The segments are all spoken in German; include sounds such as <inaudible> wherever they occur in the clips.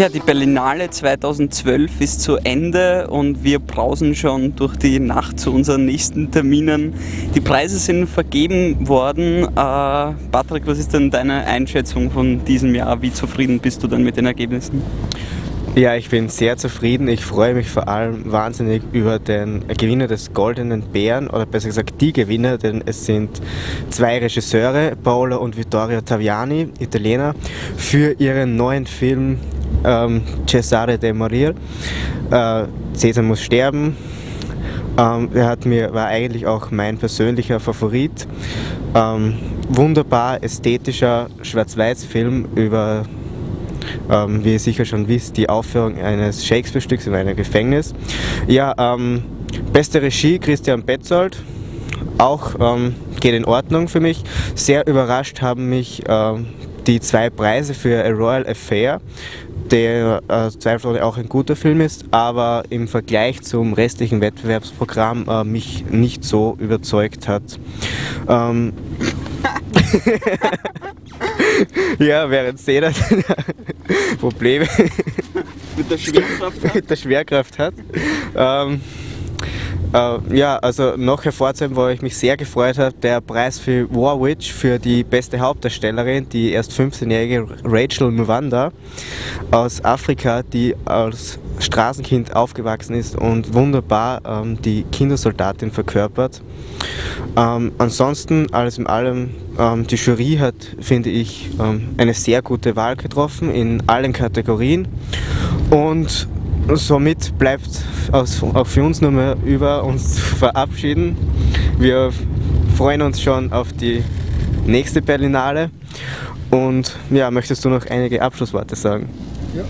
Ja, die Berlinale 2012 ist zu Ende und wir brausen schon durch die Nacht zu unseren nächsten Terminen. Die Preise sind vergeben worden. Äh, Patrick, was ist denn deine Einschätzung von diesem Jahr? Wie zufrieden bist du denn mit den Ergebnissen? Ja, ich bin sehr zufrieden. Ich freue mich vor allem wahnsinnig über den Gewinner des Goldenen Bären oder besser gesagt die Gewinner, denn es sind zwei Regisseure, Paolo und Vittorio Taviani, Italiener, für ihren neuen Film ähm, Cesare de Morir. Äh, Cesar muss sterben. Ähm, er hat mir, war eigentlich auch mein persönlicher Favorit. Ähm, wunderbar ästhetischer Schwarz-Weiß-Film über ähm, wie ihr sicher schon wisst, die Aufführung eines Shakespeare-Stücks in einem Gefängnis. Ja, ähm, beste Regie Christian Betzold, auch ähm, geht in Ordnung für mich. Sehr überrascht haben mich ähm, die zwei Preise für A Royal Affair, der äh, zweifelsohne auch ein guter Film ist, aber im Vergleich zum restlichen Wettbewerbsprogramm äh, mich nicht so überzeugt hat. Ähm, <laughs> ja, während Seda <laughs> Probleme mit der Schwerkraft hat. <laughs> mit der Schwerkraft hat. Ähm, äh, ja, also noch hervorzuheben, wo ich mich sehr gefreut habe, der Preis für War Witch für die beste Hauptdarstellerin, die erst 15-jährige Rachel Mwanda aus Afrika, die als Straßenkind aufgewachsen ist und wunderbar ähm, die Kindersoldatin verkörpert. Ähm, ansonsten, alles in allem, ähm, die Jury hat, finde ich, ähm, eine sehr gute Wahl getroffen in allen Kategorien und somit bleibt auch für uns nur mehr über uns zu verabschieden. Wir freuen uns schon auf die nächste Berlinale und ja, möchtest du noch einige Abschlussworte sagen? Ja.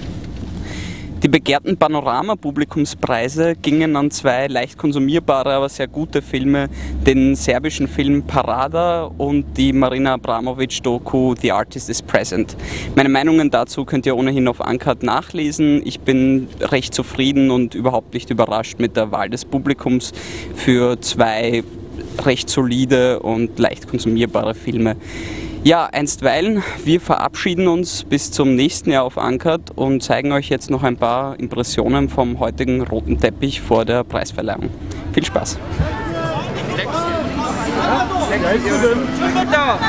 Die begehrten Panorama-Publikumspreise gingen an zwei leicht konsumierbare, aber sehr gute Filme, den serbischen Film Parada und die Marina Abramovic-Doku The Artist is Present. Meine Meinungen dazu könnt ihr ohnehin auf Uncut nachlesen. Ich bin recht zufrieden und überhaupt nicht überrascht mit der Wahl des Publikums für zwei recht solide und leicht konsumierbare Filme. Ja, einstweilen, wir verabschieden uns bis zum nächsten Jahr auf Ankert und zeigen euch jetzt noch ein paar Impressionen vom heutigen roten Teppich vor der Preisverleihung. Viel Spaß! Stopp,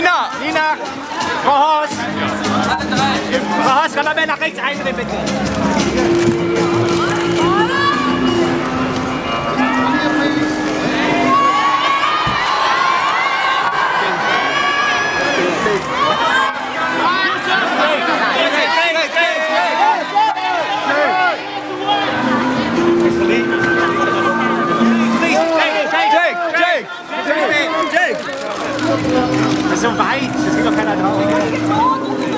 Nina! Nina! Frau Horst! Frau Horst, kann man mehr nach rechts eindrehen, bitte? Das ist so weit, es geht doch keiner drauf.